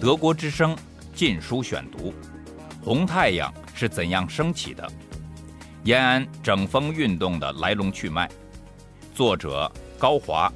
德国之声《禁书选读》：红太阳是怎样升起的？延安整风运动的来龙去脉。作者高华，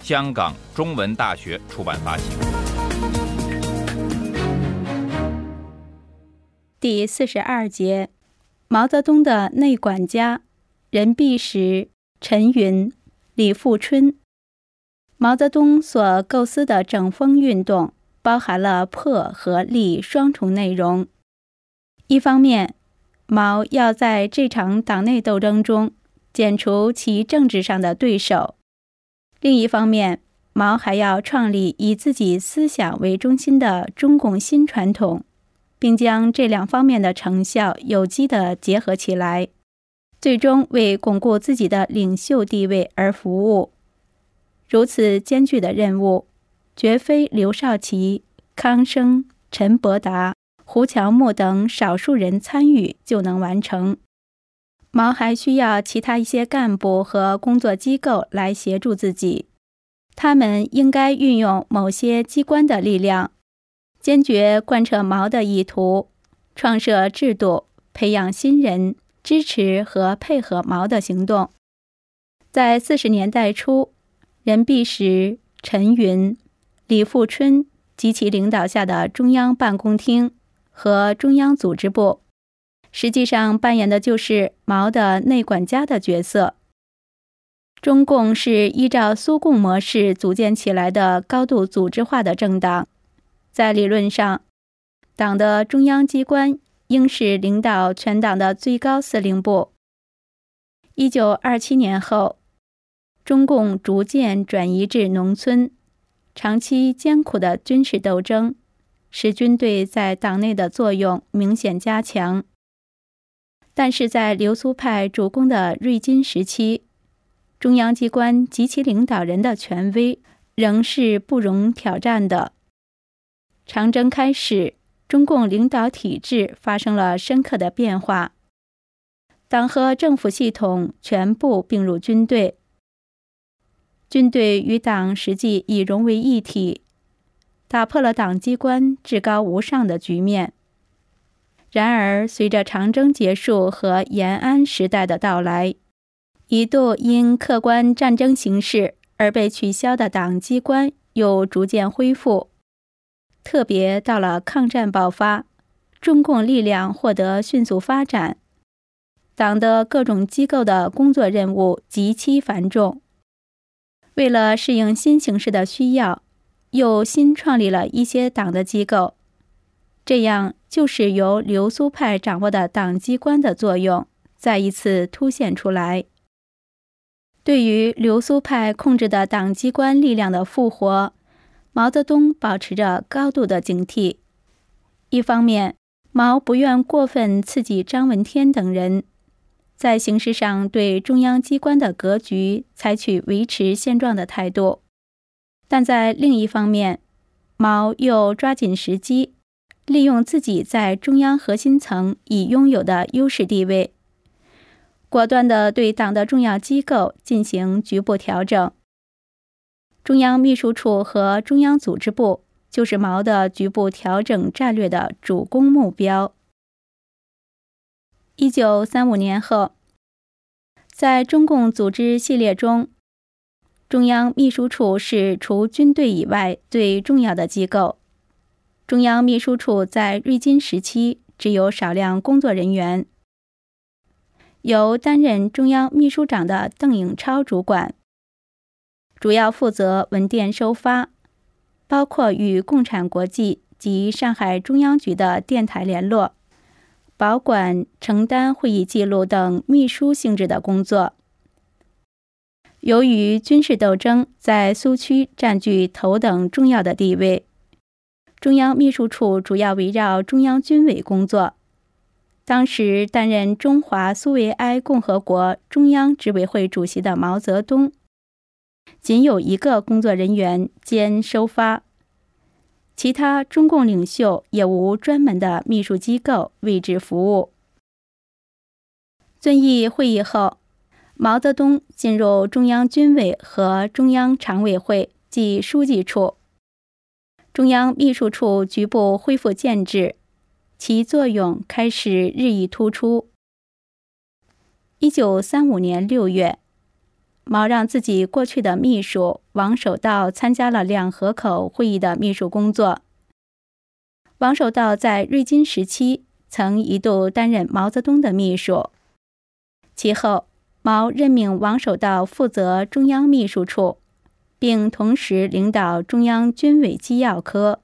香港中文大学出版发行。第四十二节：毛泽东的内管家任弼时、陈云、李富春。毛泽东所构思的整风运动。包含了破和立双重内容。一方面，毛要在这场党内斗争中剪除其政治上的对手；另一方面，毛还要创立以自己思想为中心的中共新传统，并将这两方面的成效有机地结合起来，最终为巩固自己的领袖地位而服务。如此艰巨的任务。绝非刘少奇、康生、陈伯达、胡乔木等少数人参与就能完成。毛还需要其他一些干部和工作机构来协助自己。他们应该运用某些机关的力量，坚决贯彻毛的意图，创设制度，培养新人，支持和配合毛的行动。在四十年代初，任弼时、陈云。李富春及其领导下的中央办公厅和中央组织部，实际上扮演的就是毛的内管家的角色。中共是依照苏共模式组建起来的高度组织化的政党，在理论上，党的中央机关应是领导全党的最高司令部。一九二七年后，中共逐渐转移至农村。长期艰苦的军事斗争，使军队在党内的作用明显加强。但是在流苏派主攻的瑞金时期，中央机关及其领导人的权威仍是不容挑战的。长征开始，中共领导体制发生了深刻的变化，党和政府系统全部并入军队。军队与党实际已融为一体，打破了党机关至高无上的局面。然而，随着长征结束和延安时代的到来，一度因客观战争形势而被取消的党机关又逐渐恢复。特别到了抗战爆发，中共力量获得迅速发展，党的各种机构的工作任务极其繁重。为了适应新形势的需要，又新创立了一些党的机构，这样就是由流苏派掌握的党机关的作用再一次凸显出来。对于流苏派控制的党机关力量的复活，毛泽东保持着高度的警惕。一方面，毛不愿过分刺激张闻天等人。在形式上对中央机关的格局采取维持现状的态度，但在另一方面，毛又抓紧时机，利用自己在中央核心层已拥有的优势地位，果断地对党的重要机构进行局部调整。中央秘书处和中央组织部就是毛的局部调整战略的主攻目标。一九三五年后，在中共组织系列中，中央秘书处是除军队以外最重要的机构。中央秘书处在瑞金时期只有少量工作人员，由担任中央秘书长的邓颖超主管，主要负责文电收发，包括与共产国际及上海中央局的电台联络。保管、承担会议记录等秘书性质的工作。由于军事斗争在苏区占据头等重要的地位，中央秘书处主要围绕中央军委工作。当时担任中华苏维埃共和国中央执委会主席的毛泽东，仅有一个工作人员兼收发。其他中共领袖也无专门的秘书机构为之服务。遵义会议后，毛泽东进入中央军委和中央常委会，即书记处。中央秘书处局部恢复建制，其作用开始日益突出。一九三五年六月，毛让自己过去的秘书王守道参加了两河口会议的秘书工作。王守道在瑞金时期曾一度担任毛泽东的秘书，其后毛任命王守道负责中央秘书处，并同时领导中央军委机要科。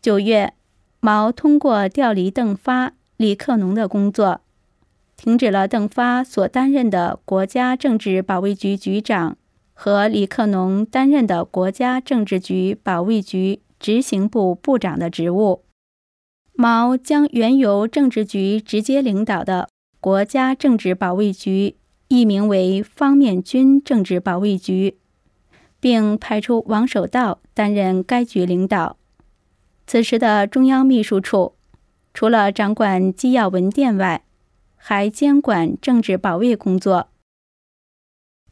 九月，毛通过调离邓发、李克农的工作，停止了邓发所担任的国家政治保卫局局长和李克农担任的国家政治局保卫局。执行部部长的职务，毛将原由政治局直接领导的国家政治保卫局易名为方面军政治保卫局，并派出王守道担任该局领导。此时的中央秘书处，除了掌管机要文电外，还监管政治保卫工作。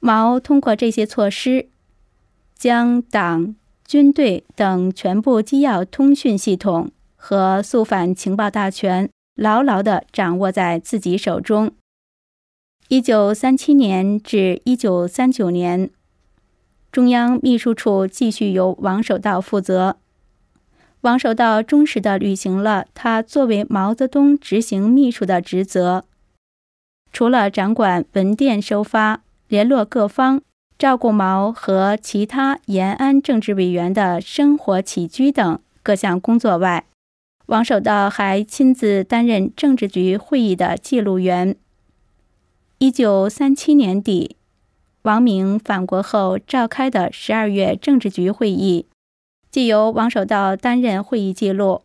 毛通过这些措施，将党。军队等全部机要通讯系统和肃反情报大权牢牢地掌握在自己手中。一九三七年至一九三九年，中央秘书处继续由王守道负责。王守道忠实地履行了他作为毛泽东执行秘书的职责，除了掌管文电收发、联络各方。照顾毛和其他延安政治委员的生活起居等各项工作外，王守道还亲自担任政治局会议的记录员。一九三七年底，王明返国后召开的十二月政治局会议，即由王守道担任会议记录。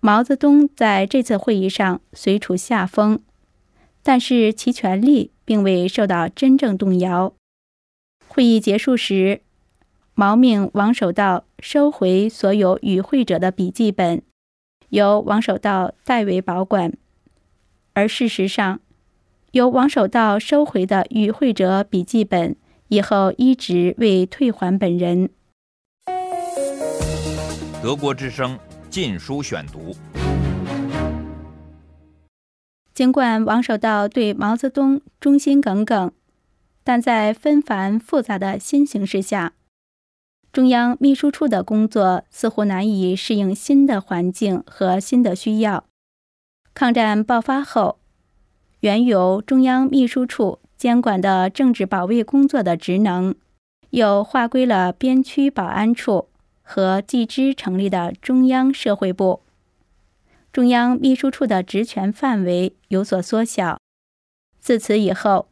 毛泽东在这次会议上虽处下风，但是其权力并未受到真正动摇。会议结束时，毛命王守道收回所有与会者的笔记本，由王守道代为保管。而事实上，由王守道收回的与会者笔记本以后一直未退还本人。德国之声《禁书选读》。尽管王守道对毛泽东忠心耿耿。但在纷繁复杂的新形势下，中央秘书处的工作似乎难以适应新的环境和新的需要。抗战爆发后，原由中央秘书处监管的政治保卫工作的职能，又划归了边区保安处和继之成立的中央社会部。中央秘书处的职权范围有所缩小。自此以后。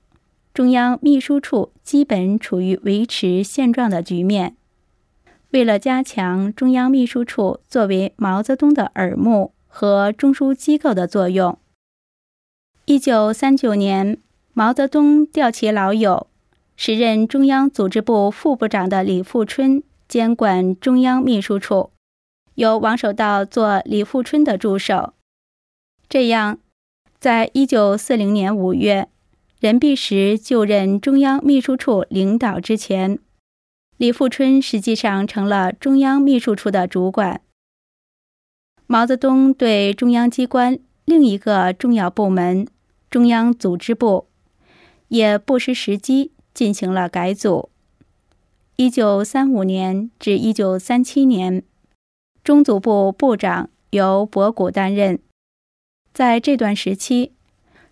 中央秘书处基本处于维持现状的局面。为了加强中央秘书处作为毛泽东的耳目和中枢机构的作用，一九三九年，毛泽东调其老友、时任中央组织部副部长的李富春监管中央秘书处，由王守道做李富春的助手。这样，在一九四零年五月。任弼时就任中央秘书处领导之前，李富春实际上成了中央秘书处的主管。毛泽东对中央机关另一个重要部门——中央组织部，也不失时机进行了改组。一九三五年至一九三七年，中组部部长由博古担任。在这段时期，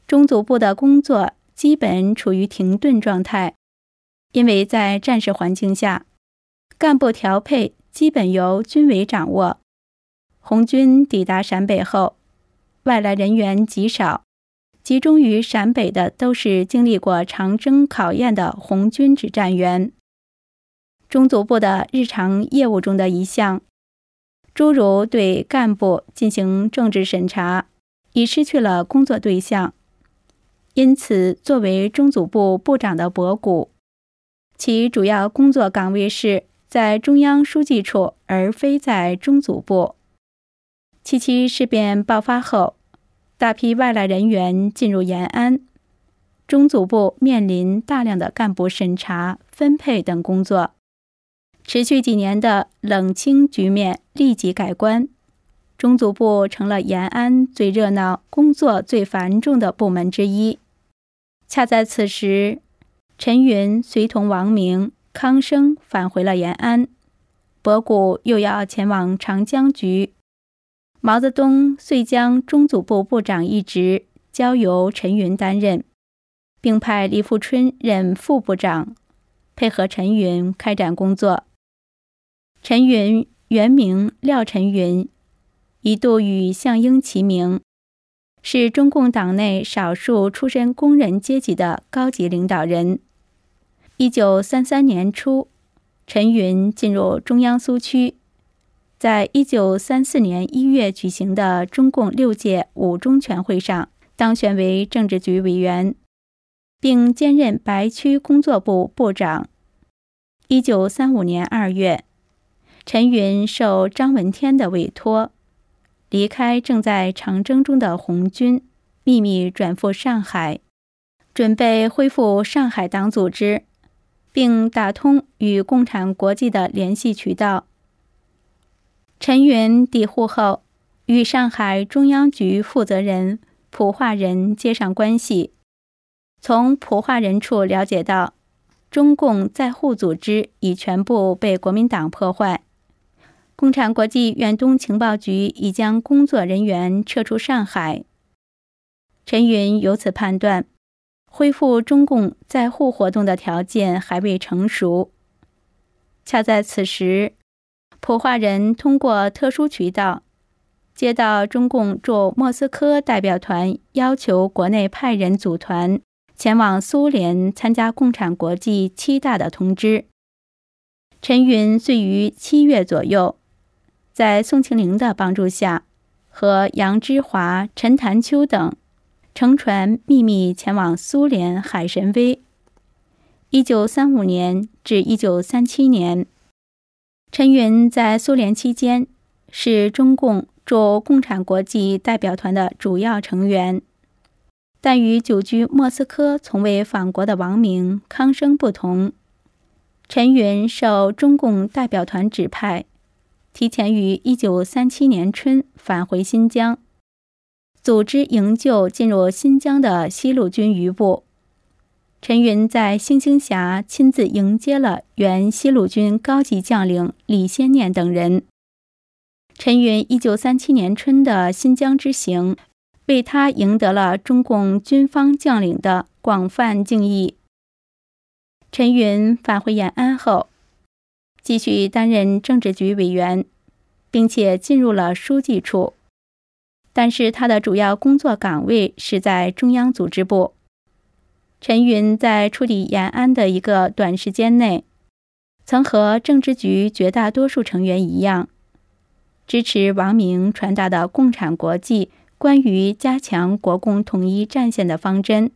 中组部的工作。基本处于停顿状态，因为在战时环境下，干部调配基本由军委掌握。红军抵达陕北后，外来人员极少，集中于陕北的都是经历过长征考验的红军指战员。中组部的日常业务中的一项，诸如对干部进行政治审查，已失去了工作对象。因此，作为中组部部长的博古，其主要工作岗位是在中央书记处，而非在中组部。七七事变爆发后，大批外来人员进入延安，中组部面临大量的干部审查、分配等工作。持续几年的冷清局面立即改观，中组部成了延安最热闹、工作最繁重的部门之一。恰在此时，陈云随同王明、康生返回了延安，博古又要前往长江局，毛泽东遂将中组部部长一职交由陈云担任，并派李富春任副部长，配合陈云开展工作。陈云原名廖陈云，一度与项英齐名。是中共党内少数出身工人阶级的高级领导人。一九三三年初，陈云进入中央苏区，在一九三四年一月举行的中共六届五中全会上当选为政治局委员，并兼任白区工作部部长。一九三五年二月，陈云受张闻天的委托。离开正在长征中的红军，秘密转赴上海，准备恢复上海党组织，并打通与共产国际的联系渠道。陈云抵沪后，与上海中央局负责人普化仁接上关系，从普化仁处了解到，中共在沪组织已全部被国民党破坏。共产国际远东情报局已将工作人员撤出上海。陈云由此判断，恢复中共在沪活动的条件还未成熟。恰在此时，普化人通过特殊渠道，接到中共驻莫斯科代表团要求国内派人组团前往苏联参加共产国际七大的通知。陈云遂于七月左右。在宋庆龄的帮助下，和杨之华、陈潭秋等乘船秘密前往苏联海参崴。一九三五年至一九三七年，陈云在苏联期间是中共驻共产国际代表团的主要成员，但与久居莫斯科从未访国的王明、康生不同，陈云受中共代表团指派。提前于一九三七年春返回新疆，组织营救进入新疆的西路军余部。陈云在星星峡亲自迎接了原西路军高级将领李先念等人。陈云一九三七年春的新疆之行，为他赢得了中共军方将领的广泛敬意。陈云返回延安后。继续担任政治局委员，并且进入了书记处，但是他的主要工作岗位是在中央组织部。陈云在处理延安的一个短时间内，曾和政治局绝大多数成员一样，支持王明传达的共产国际关于加强国共统一战线的方针。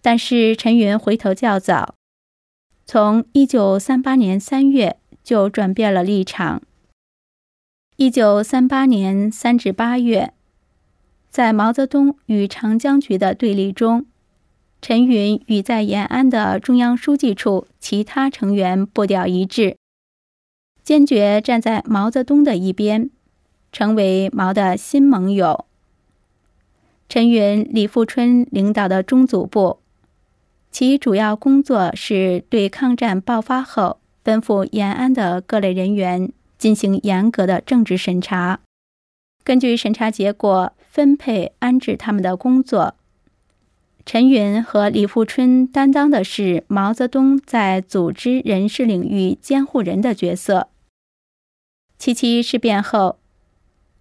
但是陈云回头较早。从一九三八年三月就转变了立场。一九三八年三至八月，在毛泽东与长江局的对立中，陈云与在延安的中央书记处其他成员步调一致，坚决站在毛泽东的一边，成为毛的新盟友。陈云、李富春领导的中组部。其主要工作是对抗战爆发后奔赴延安的各类人员进行严格的政治审查，根据审查结果分配安置他们的工作。陈云和李富春担当的是毛泽东在组织人事领域监护人的角色。七七事变后，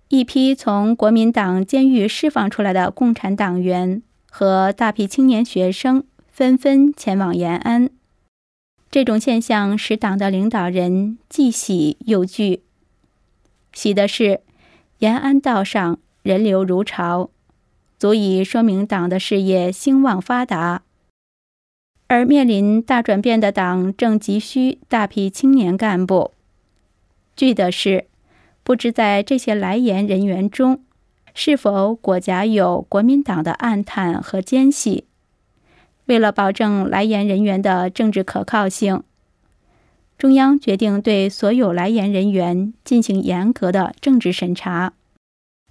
一批从国民党监狱释放出来的共产党员和大批青年学生。纷纷前往延安，这种现象使党的领导人既喜又惧。喜的是，延安道上人流如潮，足以说明党的事业兴旺发达；而面临大转变的党正急需大批青年干部。惧的是，不知在这些来延人员中，是否裹夹有国民党的暗探和奸细。为了保证来延人员的政治可靠性，中央决定对所有来研人员进行严格的政治审查。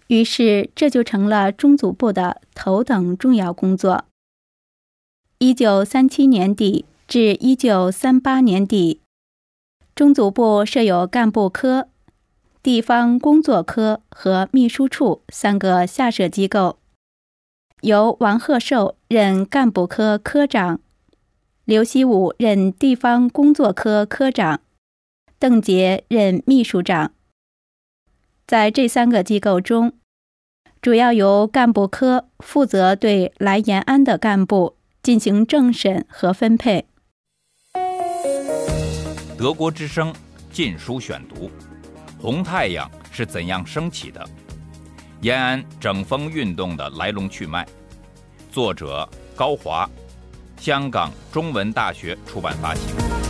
于是，这就成了中组部的头等重要工作。一九三七年底至一九三八年底，中组部设有干部科、地方工作科和秘书处三个下设机构，由王鹤寿任干部科科长，刘希武任地方工作科科长，邓杰任秘书长。在这三个机构中，主要由干部科负责对来延安的干部进行政审和分配。德国之声《禁书选读》：红太阳是怎样升起的？延安整风运动的来龙去脉。作者高华，香港中文大学出版发行。